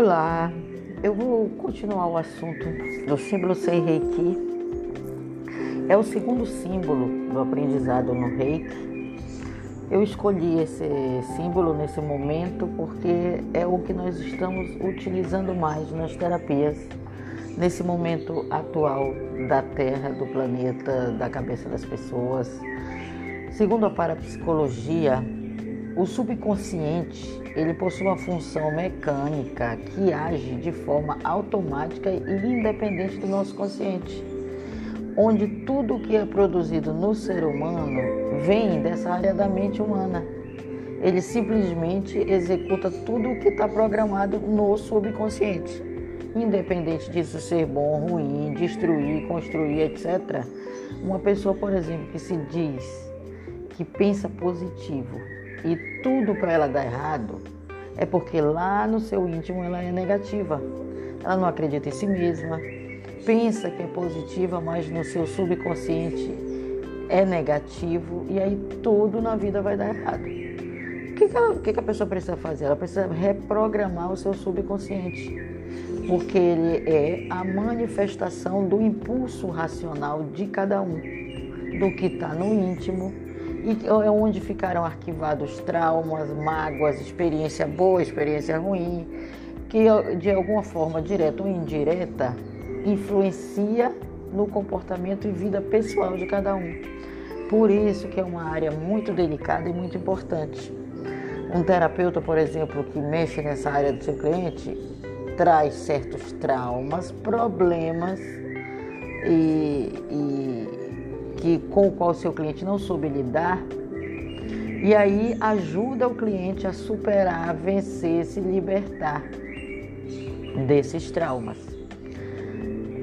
Olá, eu vou continuar o assunto do símbolo Sei Reiki. É o segundo símbolo do aprendizado no Reiki. Eu escolhi esse símbolo nesse momento porque é o que nós estamos utilizando mais nas terapias, nesse momento atual da Terra, do planeta, da cabeça das pessoas. Segundo a parapsicologia, o subconsciente ele possui uma função mecânica que age de forma automática e independente do nosso consciente, onde tudo que é produzido no ser humano vem dessa área da mente humana. Ele simplesmente executa tudo o que está programado no subconsciente, independente disso ser bom, ruim, destruir, construir, etc. Uma pessoa, por exemplo, que se diz que pensa positivo e tudo para ela dar errado, é porque lá no seu íntimo ela é negativa. Ela não acredita em si mesma, pensa que é positiva, mas no seu subconsciente é negativo e aí tudo na vida vai dar errado. O que, que, ela, que, que a pessoa precisa fazer? Ela precisa reprogramar o seu subconsciente, porque ele é a manifestação do impulso racional de cada um, do que está no íntimo e é onde ficaram arquivados traumas, mágoas, experiência boa, experiência ruim, que de alguma forma direta ou indireta influencia no comportamento e vida pessoal de cada um. Por isso que é uma área muito delicada e muito importante. Um terapeuta, por exemplo, que mexe nessa área do seu cliente, traz certos traumas, problemas e, e que com o qual o seu cliente não soube lidar, e aí ajuda o cliente a superar, vencer, se libertar desses traumas.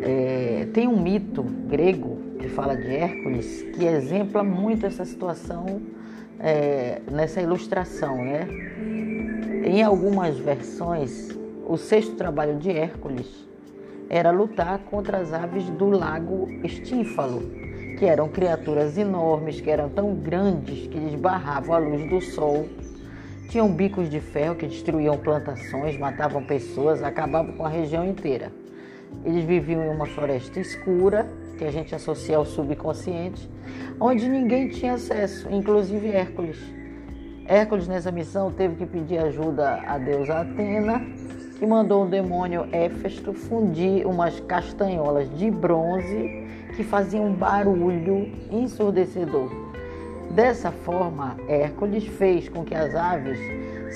É, tem um mito grego que fala de Hércules que exempla muito essa situação é, nessa ilustração, né? Em algumas versões, o sexto trabalho de Hércules era lutar contra as aves do lago Estífalo, que eram criaturas enormes, que eram tão grandes que eles barravam a luz do sol. Tinham bicos de ferro que destruíam plantações, matavam pessoas, acabavam com a região inteira. Eles viviam em uma floresta escura, que a gente associa ao subconsciente, onde ninguém tinha acesso, inclusive Hércules. Hércules, nessa missão, teve que pedir ajuda a deusa Atena, que mandou o demônio Éfesto fundir umas castanholas de bronze que faziam um barulho ensurdecedor. Dessa forma, Hércules fez com que as aves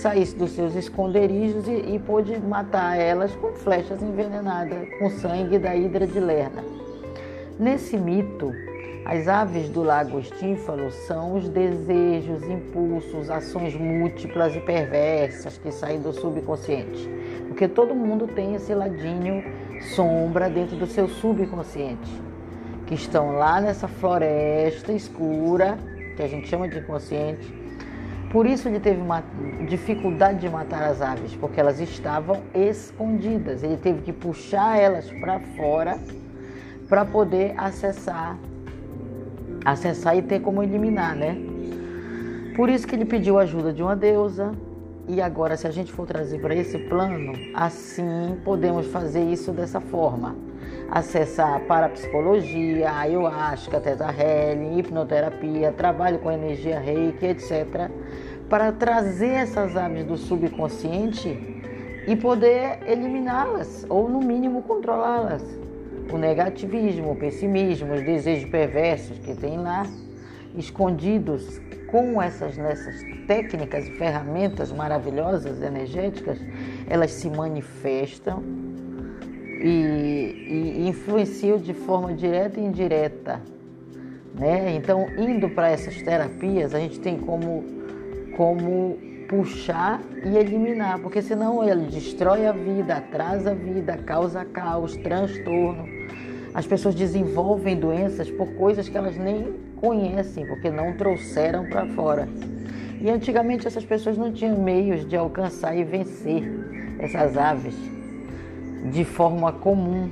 saíssem dos seus esconderijos e, e pôde matar elas com flechas envenenadas com sangue da hidra de Lerna. Nesse mito, as aves do lago Estínfalo são os desejos, impulsos, ações múltiplas e perversas que saem do subconsciente. Porque todo mundo tem esse ladinho sombra dentro do seu subconsciente que estão lá nessa floresta escura, que a gente chama de inconsciente. Por isso ele teve uma dificuldade de matar as aves, porque elas estavam escondidas. Ele teve que puxar elas para fora para poder acessar, acessar e ter como eliminar, né? Por isso que ele pediu ajuda de uma deusa. E agora, se a gente for trazer para esse plano, assim podemos fazer isso dessa forma acessar a parapsicologia, ayahuasca, teta healing, hipnoterapia, trabalho com energia reiki, etc., para trazer essas aves do subconsciente e poder eliminá-las, ou no mínimo controlá-las. O negativismo, o pessimismo, os desejos perversos que tem lá, escondidos com essas nessas técnicas e ferramentas maravilhosas energéticas, elas se manifestam e, e influenciam de forma direta e indireta. Né? Então, indo para essas terapias, a gente tem como, como puxar e eliminar, porque senão ele destrói a vida, atrasa a vida, causa caos, transtorno. As pessoas desenvolvem doenças por coisas que elas nem conhecem, porque não trouxeram para fora. E antigamente essas pessoas não tinham meios de alcançar e vencer essas aves de forma comum.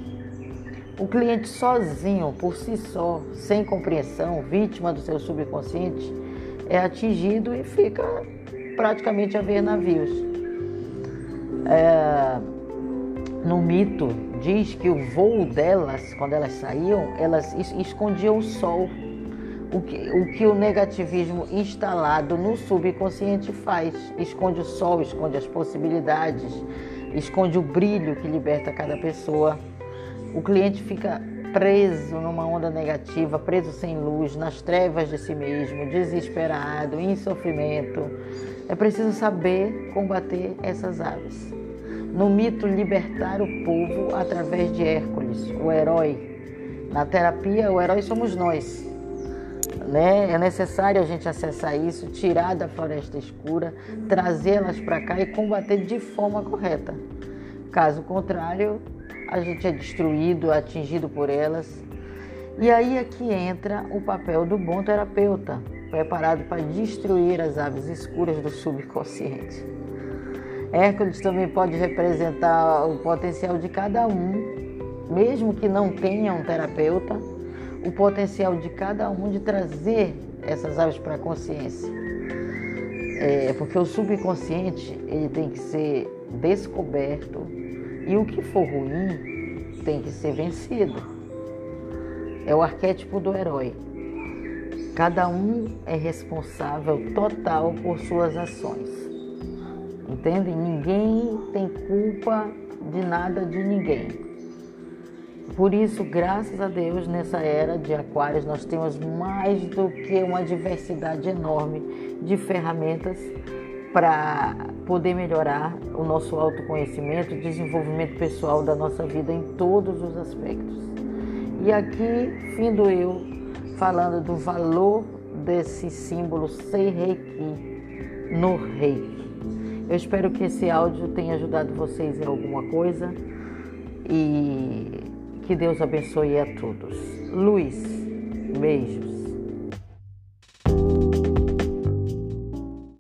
O cliente sozinho, por si só, sem compreensão, vítima do seu subconsciente, é atingido e fica praticamente a ver navios. É, no mito diz que o voo delas, quando elas saíam, elas escondiam o sol. O que, o que o negativismo instalado no subconsciente faz. Esconde o sol, esconde as possibilidades, esconde o brilho que liberta cada pessoa. O cliente fica preso numa onda negativa, preso sem luz, nas trevas de si mesmo, desesperado, em sofrimento. É preciso saber combater essas aves. No mito, libertar o povo através de Hércules, o herói. Na terapia, o herói somos nós. Né? É necessário a gente acessar isso, tirar da floresta escura, trazê-las para cá e combater de forma correta. Caso contrário, a gente é destruído, atingido por elas. E aí é que entra o papel do bom terapeuta, preparado para destruir as aves escuras do subconsciente. Hércules também pode representar o potencial de cada um, mesmo que não tenha um terapeuta, o potencial de cada um de trazer essas aves para a consciência. É, porque o subconsciente ele tem que ser descoberto e o que for ruim tem que ser vencido. É o arquétipo do herói. Cada um é responsável total por suas ações. Entende? Ninguém tem culpa de nada de ninguém. Por isso, graças a Deus, nessa era de Aquários, nós temos mais do que uma diversidade enorme de ferramentas para poder melhorar o nosso autoconhecimento e desenvolvimento pessoal da nossa vida em todos os aspectos. E aqui, findo eu, falando do valor desse símbolo Sei Reiki no Reiki. Eu espero que esse áudio tenha ajudado vocês em alguma coisa e que Deus abençoe a todos. Luiz, beijos.